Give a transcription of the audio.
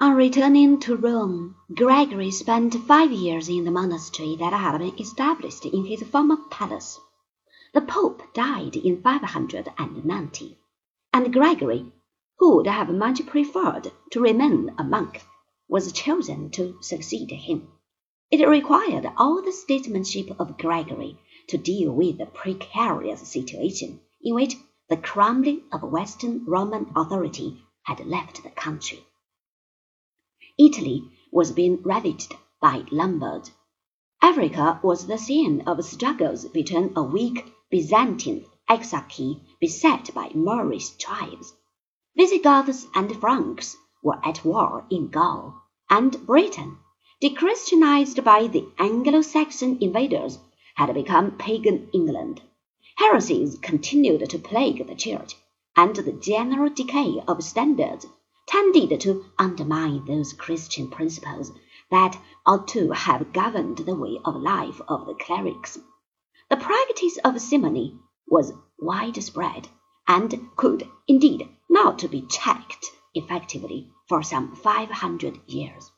On returning to Rome, Gregory spent five years in the monastery that had been established in his former palace. The Pope died in 590, and Gregory, who would have much preferred to remain a monk, was chosen to succeed him. It required all the statesmanship of Gregory to deal with the precarious situation in which the crumbling of Western Roman authority had left the country. Italy was being ravaged by Lombards. Africa was the scene of struggles between a weak Byzantine exarchy beset by Moorish tribes. Visigoths and Franks were at war in Gaul, and Britain, dechristianized by the Anglo-Saxon invaders, had become pagan England. Heresies continued to plague the Church, and the general decay of standards tended to undermine those Christian principles that ought to have governed the way of life of the clerics. The practice of simony was widespread, and could indeed not be checked effectively for some five hundred years.